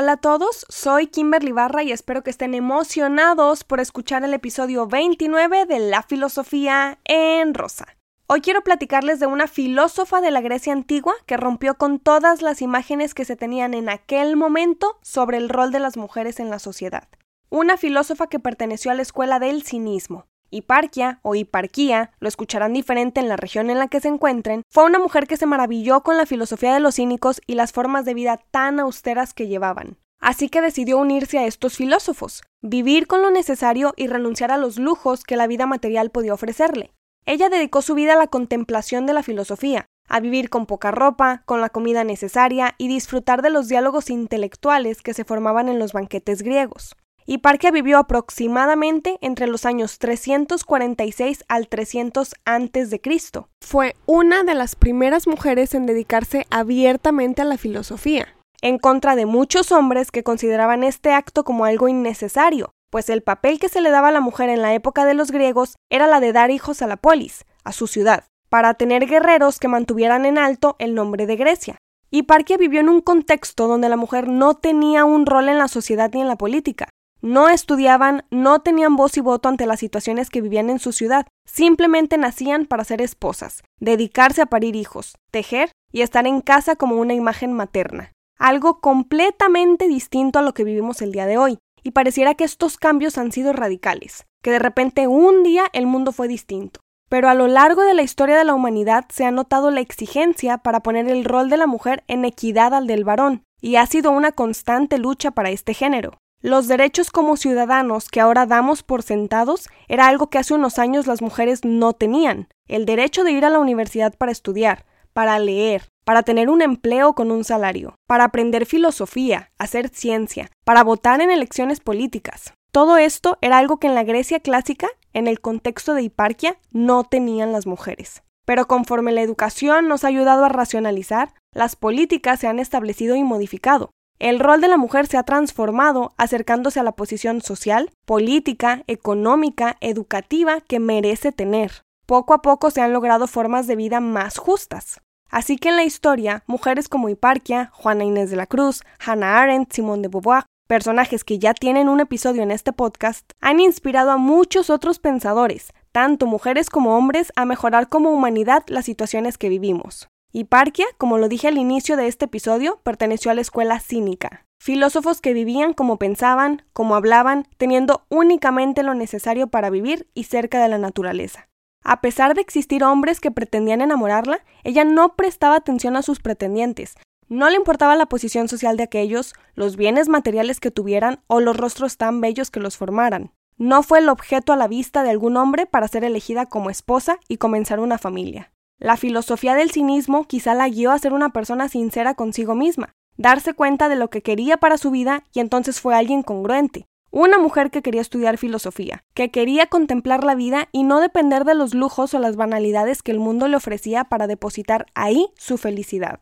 Hola a todos, soy Kimberly Barra y espero que estén emocionados por escuchar el episodio 29 de La Filosofía en Rosa. Hoy quiero platicarles de una filósofa de la Grecia antigua que rompió con todas las imágenes que se tenían en aquel momento sobre el rol de las mujeres en la sociedad. Una filósofa que perteneció a la escuela del cinismo. Hiparquia o Hiparquía, lo escucharán diferente en la región en la que se encuentren, fue una mujer que se maravilló con la filosofía de los cínicos y las formas de vida tan austeras que llevaban. Así que decidió unirse a estos filósofos, vivir con lo necesario y renunciar a los lujos que la vida material podía ofrecerle. Ella dedicó su vida a la contemplación de la filosofía, a vivir con poca ropa, con la comida necesaria y disfrutar de los diálogos intelectuales que se formaban en los banquetes griegos. Hiparquia vivió aproximadamente entre los años 346 al 300 a.C. Fue una de las primeras mujeres en dedicarse abiertamente a la filosofía, en contra de muchos hombres que consideraban este acto como algo innecesario, pues el papel que se le daba a la mujer en la época de los griegos era la de dar hijos a la polis, a su ciudad, para tener guerreros que mantuvieran en alto el nombre de Grecia. Hiparquia vivió en un contexto donde la mujer no tenía un rol en la sociedad ni en la política, no estudiaban, no tenían voz y voto ante las situaciones que vivían en su ciudad, simplemente nacían para ser esposas, dedicarse a parir hijos, tejer y estar en casa como una imagen materna. Algo completamente distinto a lo que vivimos el día de hoy, y pareciera que estos cambios han sido radicales, que de repente un día el mundo fue distinto. Pero a lo largo de la historia de la humanidad se ha notado la exigencia para poner el rol de la mujer en equidad al del varón, y ha sido una constante lucha para este género. Los derechos como ciudadanos que ahora damos por sentados era algo que hace unos años las mujeres no tenían. El derecho de ir a la universidad para estudiar, para leer, para tener un empleo con un salario, para aprender filosofía, hacer ciencia, para votar en elecciones políticas. Todo esto era algo que en la Grecia clásica, en el contexto de Hiparquia, no tenían las mujeres. Pero conforme la educación nos ha ayudado a racionalizar, las políticas se han establecido y modificado. El rol de la mujer se ha transformado acercándose a la posición social, política, económica, educativa que merece tener. Poco a poco se han logrado formas de vida más justas. Así que en la historia, mujeres como Hiparquia, Juana Inés de la Cruz, Hannah Arendt, Simone de Beauvoir, personajes que ya tienen un episodio en este podcast, han inspirado a muchos otros pensadores, tanto mujeres como hombres, a mejorar como humanidad las situaciones que vivimos. Hiparquia, como lo dije al inicio de este episodio, perteneció a la escuela cínica. Filósofos que vivían como pensaban, como hablaban, teniendo únicamente lo necesario para vivir y cerca de la naturaleza. A pesar de existir hombres que pretendían enamorarla, ella no prestaba atención a sus pretendientes. No le importaba la posición social de aquellos, los bienes materiales que tuvieran o los rostros tan bellos que los formaran. No fue el objeto a la vista de algún hombre para ser elegida como esposa y comenzar una familia. La filosofía del cinismo quizá la guió a ser una persona sincera consigo misma, darse cuenta de lo que quería para su vida y entonces fue alguien congruente. Una mujer que quería estudiar filosofía, que quería contemplar la vida y no depender de los lujos o las banalidades que el mundo le ofrecía para depositar ahí su felicidad.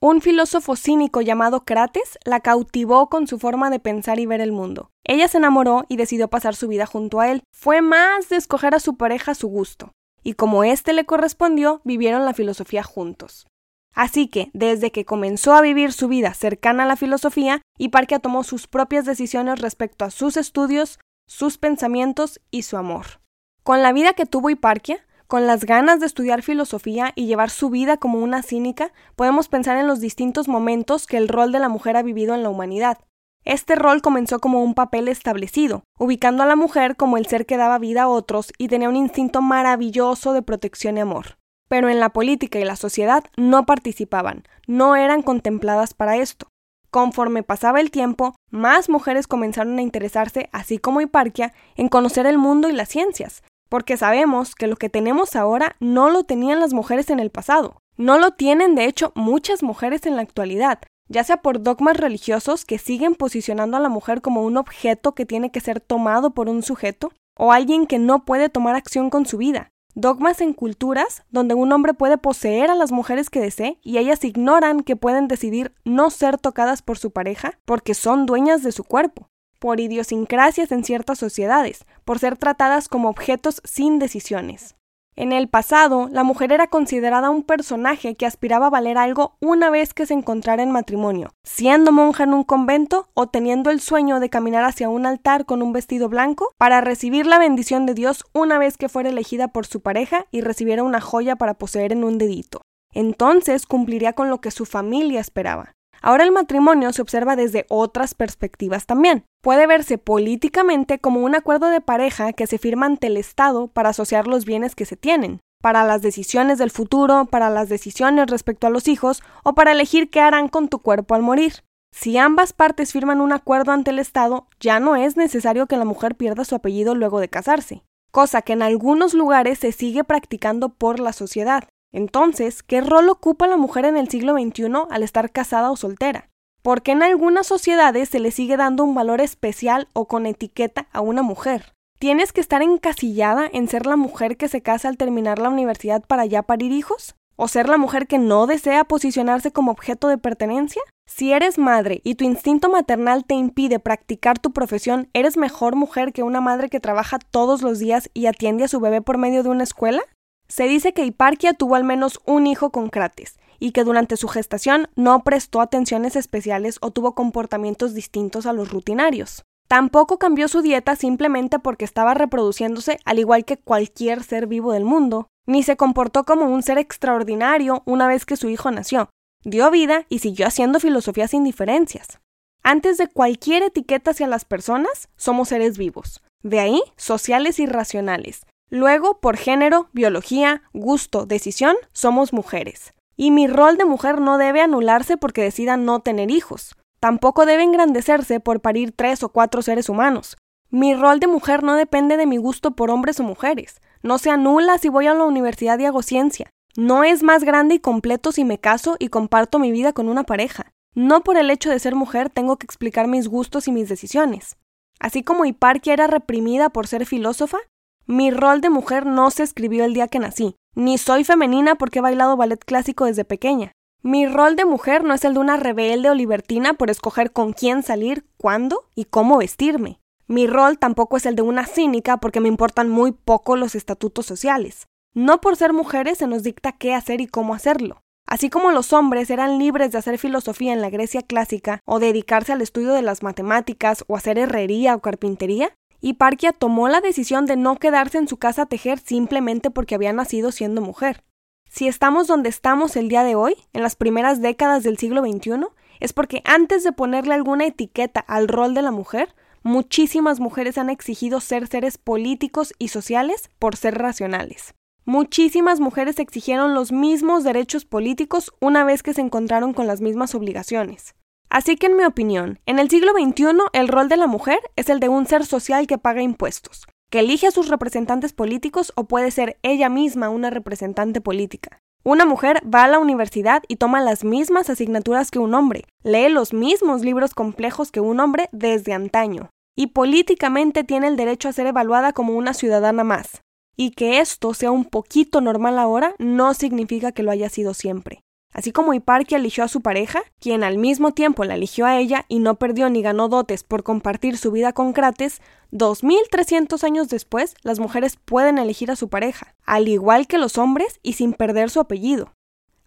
Un filósofo cínico llamado Crates la cautivó con su forma de pensar y ver el mundo. Ella se enamoró y decidió pasar su vida junto a él. Fue más de escoger a su pareja a su gusto y como éste le correspondió, vivieron la filosofía juntos. Así que, desde que comenzó a vivir su vida cercana a la filosofía, Hiparquia tomó sus propias decisiones respecto a sus estudios, sus pensamientos y su amor. Con la vida que tuvo Hiparquia, con las ganas de estudiar filosofía y llevar su vida como una cínica, podemos pensar en los distintos momentos que el rol de la mujer ha vivido en la humanidad, este rol comenzó como un papel establecido, ubicando a la mujer como el ser que daba vida a otros y tenía un instinto maravilloso de protección y amor. Pero en la política y la sociedad no participaban, no eran contempladas para esto. Conforme pasaba el tiempo, más mujeres comenzaron a interesarse, así como Hiparquia, en conocer el mundo y las ciencias, porque sabemos que lo que tenemos ahora no lo tenían las mujeres en el pasado. No lo tienen, de hecho, muchas mujeres en la actualidad, ya sea por dogmas religiosos que siguen posicionando a la mujer como un objeto que tiene que ser tomado por un sujeto, o alguien que no puede tomar acción con su vida. Dogmas en culturas donde un hombre puede poseer a las mujeres que desee y ellas ignoran que pueden decidir no ser tocadas por su pareja porque son dueñas de su cuerpo, por idiosincrasias en ciertas sociedades, por ser tratadas como objetos sin decisiones. En el pasado, la mujer era considerada un personaje que aspiraba a valer algo una vez que se encontrara en matrimonio, siendo monja en un convento o teniendo el sueño de caminar hacia un altar con un vestido blanco para recibir la bendición de Dios una vez que fuera elegida por su pareja y recibiera una joya para poseer en un dedito. Entonces cumpliría con lo que su familia esperaba. Ahora el matrimonio se observa desde otras perspectivas también. Puede verse políticamente como un acuerdo de pareja que se firma ante el Estado para asociar los bienes que se tienen, para las decisiones del futuro, para las decisiones respecto a los hijos o para elegir qué harán con tu cuerpo al morir. Si ambas partes firman un acuerdo ante el Estado, ya no es necesario que la mujer pierda su apellido luego de casarse, cosa que en algunos lugares se sigue practicando por la sociedad. Entonces, ¿qué rol ocupa la mujer en el siglo XXI al estar casada o soltera? ¿Por qué en algunas sociedades se le sigue dando un valor especial o con etiqueta a una mujer? ¿Tienes que estar encasillada en ser la mujer que se casa al terminar la universidad para ya parir hijos? ¿O ser la mujer que no desea posicionarse como objeto de pertenencia? Si eres madre y tu instinto maternal te impide practicar tu profesión, ¿eres mejor mujer que una madre que trabaja todos los días y atiende a su bebé por medio de una escuela? Se dice que Hiparquia tuvo al menos un hijo con Crates y que durante su gestación no prestó atenciones especiales o tuvo comportamientos distintos a los rutinarios. Tampoco cambió su dieta simplemente porque estaba reproduciéndose al igual que cualquier ser vivo del mundo, ni se comportó como un ser extraordinario una vez que su hijo nació. Dio vida y siguió haciendo filosofía sin diferencias. Antes de cualquier etiqueta hacia las personas, somos seres vivos. De ahí, sociales y racionales, Luego, por género, biología, gusto, decisión, somos mujeres. Y mi rol de mujer no debe anularse porque decida no tener hijos. Tampoco debe engrandecerse por parir tres o cuatro seres humanos. Mi rol de mujer no depende de mi gusto por hombres o mujeres. No se anula si voy a la universidad y hago ciencia. No es más grande y completo si me caso y comparto mi vida con una pareja. No por el hecho de ser mujer tengo que explicar mis gustos y mis decisiones. Así como Hiparquia era reprimida por ser filósofa, mi rol de mujer no se escribió el día que nací, ni soy femenina porque he bailado ballet clásico desde pequeña. Mi rol de mujer no es el de una rebelde o libertina por escoger con quién salir, cuándo y cómo vestirme. Mi rol tampoco es el de una cínica porque me importan muy poco los estatutos sociales. No por ser mujeres se nos dicta qué hacer y cómo hacerlo. Así como los hombres eran libres de hacer filosofía en la Grecia clásica o dedicarse al estudio de las matemáticas o hacer herrería o carpintería, y Parkia tomó la decisión de no quedarse en su casa a tejer simplemente porque había nacido siendo mujer. Si estamos donde estamos el día de hoy, en las primeras décadas del siglo XXI, es porque antes de ponerle alguna etiqueta al rol de la mujer, muchísimas mujeres han exigido ser seres políticos y sociales por ser racionales. Muchísimas mujeres exigieron los mismos derechos políticos una vez que se encontraron con las mismas obligaciones. Así que en mi opinión, en el siglo XXI el rol de la mujer es el de un ser social que paga impuestos, que elige a sus representantes políticos o puede ser ella misma una representante política. Una mujer va a la universidad y toma las mismas asignaturas que un hombre, lee los mismos libros complejos que un hombre desde antaño, y políticamente tiene el derecho a ser evaluada como una ciudadana más. Y que esto sea un poquito normal ahora no significa que lo haya sido siempre. Así como Hiparquia eligió a su pareja, quien al mismo tiempo la eligió a ella y no perdió ni ganó dotes por compartir su vida con Crates, 2300 años después las mujeres pueden elegir a su pareja, al igual que los hombres y sin perder su apellido.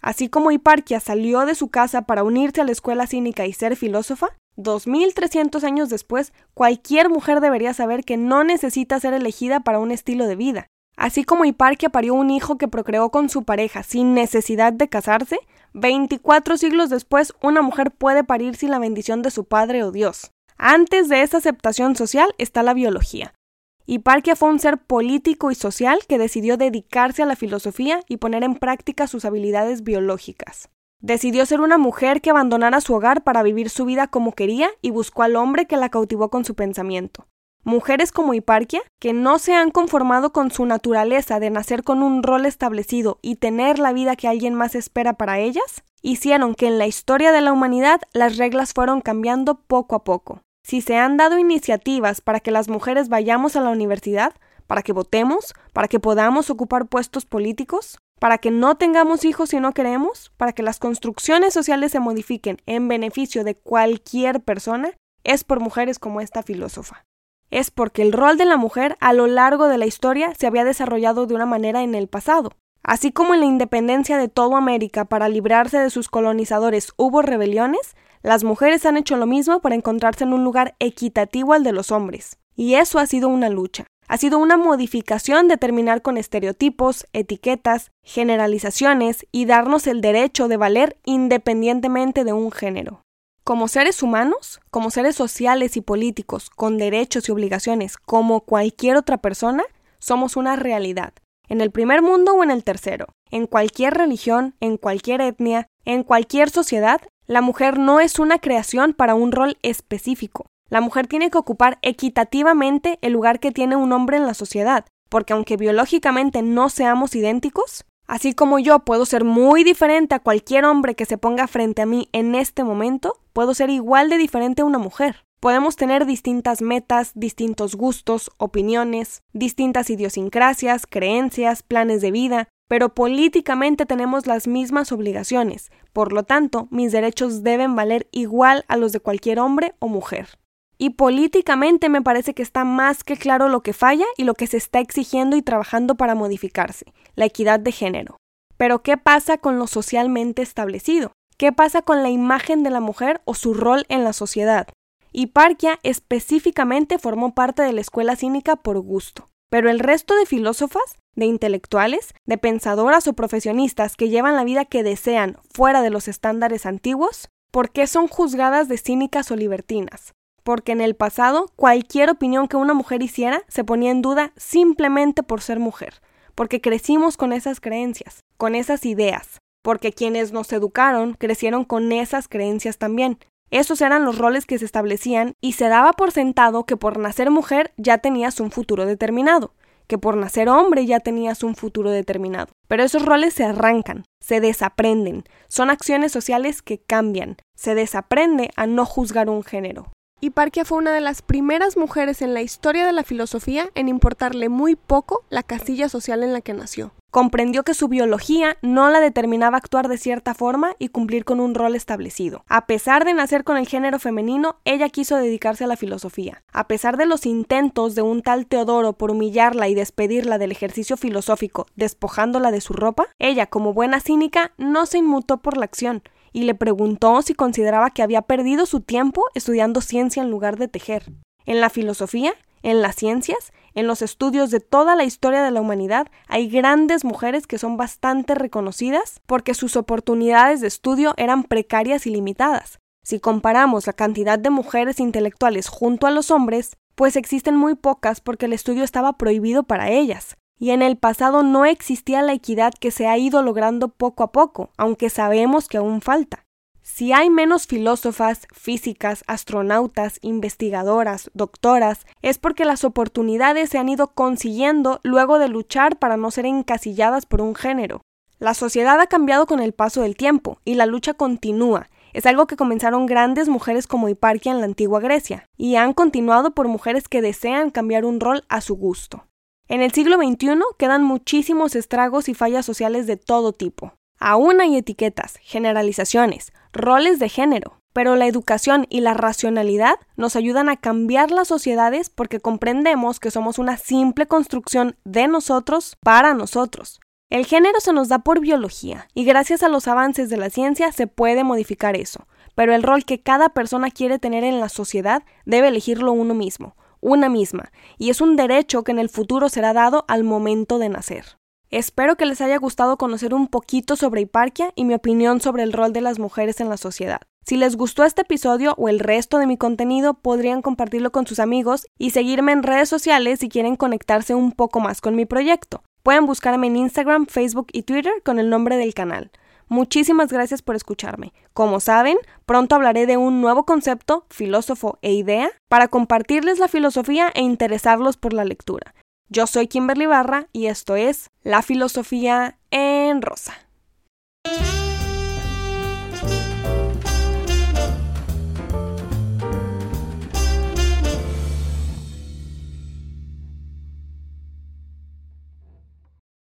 Así como Hiparquia salió de su casa para unirse a la escuela cínica y ser filósofa, 2300 años después cualquier mujer debería saber que no necesita ser elegida para un estilo de vida, Así como Hiparquia parió un hijo que procreó con su pareja sin necesidad de casarse, 24 siglos después una mujer puede parir sin la bendición de su padre o Dios. Antes de esa aceptación social está la biología. Hiparquia fue un ser político y social que decidió dedicarse a la filosofía y poner en práctica sus habilidades biológicas. Decidió ser una mujer que abandonara su hogar para vivir su vida como quería y buscó al hombre que la cautivó con su pensamiento mujeres como Hiparquia, que no se han conformado con su naturaleza de nacer con un rol establecido y tener la vida que alguien más espera para ellas, hicieron que en la historia de la humanidad las reglas fueron cambiando poco a poco. Si se han dado iniciativas para que las mujeres vayamos a la universidad, para que votemos, para que podamos ocupar puestos políticos, para que no tengamos hijos si no queremos, para que las construcciones sociales se modifiquen en beneficio de cualquier persona, es por mujeres como esta filósofa. Es porque el rol de la mujer a lo largo de la historia se había desarrollado de una manera en el pasado. Así como en la independencia de toda América para librarse de sus colonizadores hubo rebeliones, las mujeres han hecho lo mismo para encontrarse en un lugar equitativo al de los hombres. Y eso ha sido una lucha. Ha sido una modificación de terminar con estereotipos, etiquetas, generalizaciones y darnos el derecho de valer independientemente de un género. Como seres humanos, como seres sociales y políticos, con derechos y obligaciones como cualquier otra persona, somos una realidad, en el primer mundo o en el tercero, en cualquier religión, en cualquier etnia, en cualquier sociedad, la mujer no es una creación para un rol específico. La mujer tiene que ocupar equitativamente el lugar que tiene un hombre en la sociedad, porque aunque biológicamente no seamos idénticos, Así como yo puedo ser muy diferente a cualquier hombre que se ponga frente a mí en este momento, puedo ser igual de diferente a una mujer. Podemos tener distintas metas, distintos gustos, opiniones, distintas idiosincrasias, creencias, planes de vida, pero políticamente tenemos las mismas obligaciones. Por lo tanto, mis derechos deben valer igual a los de cualquier hombre o mujer. Y políticamente me parece que está más que claro lo que falla y lo que se está exigiendo y trabajando para modificarse, la equidad de género. Pero ¿qué pasa con lo socialmente establecido? ¿Qué pasa con la imagen de la mujer o su rol en la sociedad? Parkia específicamente formó parte de la escuela cínica por gusto. Pero el resto de filósofas, de intelectuales, de pensadoras o profesionistas que llevan la vida que desean fuera de los estándares antiguos, ¿por qué son juzgadas de cínicas o libertinas? Porque en el pasado cualquier opinión que una mujer hiciera se ponía en duda simplemente por ser mujer, porque crecimos con esas creencias, con esas ideas, porque quienes nos educaron crecieron con esas creencias también. Esos eran los roles que se establecían y se daba por sentado que por nacer mujer ya tenías un futuro determinado, que por nacer hombre ya tenías un futuro determinado. Pero esos roles se arrancan, se desaprenden, son acciones sociales que cambian, se desaprende a no juzgar un género. Hiparquia fue una de las primeras mujeres en la historia de la filosofía en importarle muy poco la casilla social en la que nació. Comprendió que su biología no la determinaba actuar de cierta forma y cumplir con un rol establecido. A pesar de nacer con el género femenino, ella quiso dedicarse a la filosofía. A pesar de los intentos de un tal Teodoro por humillarla y despedirla del ejercicio filosófico, despojándola de su ropa, ella, como buena cínica, no se inmutó por la acción y le preguntó si consideraba que había perdido su tiempo estudiando ciencia en lugar de tejer. En la filosofía, en las ciencias, en los estudios de toda la historia de la humanidad, hay grandes mujeres que son bastante reconocidas porque sus oportunidades de estudio eran precarias y limitadas. Si comparamos la cantidad de mujeres intelectuales junto a los hombres, pues existen muy pocas porque el estudio estaba prohibido para ellas y en el pasado no existía la equidad que se ha ido logrando poco a poco, aunque sabemos que aún falta. Si hay menos filósofas, físicas, astronautas, investigadoras, doctoras, es porque las oportunidades se han ido consiguiendo luego de luchar para no ser encasilladas por un género. La sociedad ha cambiado con el paso del tiempo y la lucha continúa. Es algo que comenzaron grandes mujeres como Hiparquia en la antigua Grecia, y han continuado por mujeres que desean cambiar un rol a su gusto. En el siglo XXI quedan muchísimos estragos y fallas sociales de todo tipo. Aún hay etiquetas, generalizaciones, roles de género, pero la educación y la racionalidad nos ayudan a cambiar las sociedades porque comprendemos que somos una simple construcción de nosotros para nosotros. El género se nos da por biología y gracias a los avances de la ciencia se puede modificar eso, pero el rol que cada persona quiere tener en la sociedad debe elegirlo uno mismo una misma, y es un derecho que en el futuro será dado al momento de nacer. Espero que les haya gustado conocer un poquito sobre Hiparquia y mi opinión sobre el rol de las mujeres en la sociedad. Si les gustó este episodio o el resto de mi contenido, podrían compartirlo con sus amigos y seguirme en redes sociales si quieren conectarse un poco más con mi proyecto. Pueden buscarme en Instagram, Facebook y Twitter con el nombre del canal. Muchísimas gracias por escucharme. Como saben, pronto hablaré de un nuevo concepto, filósofo e idea, para compartirles la filosofía e interesarlos por la lectura. Yo soy Kimberly Barra y esto es La Filosofía en Rosa.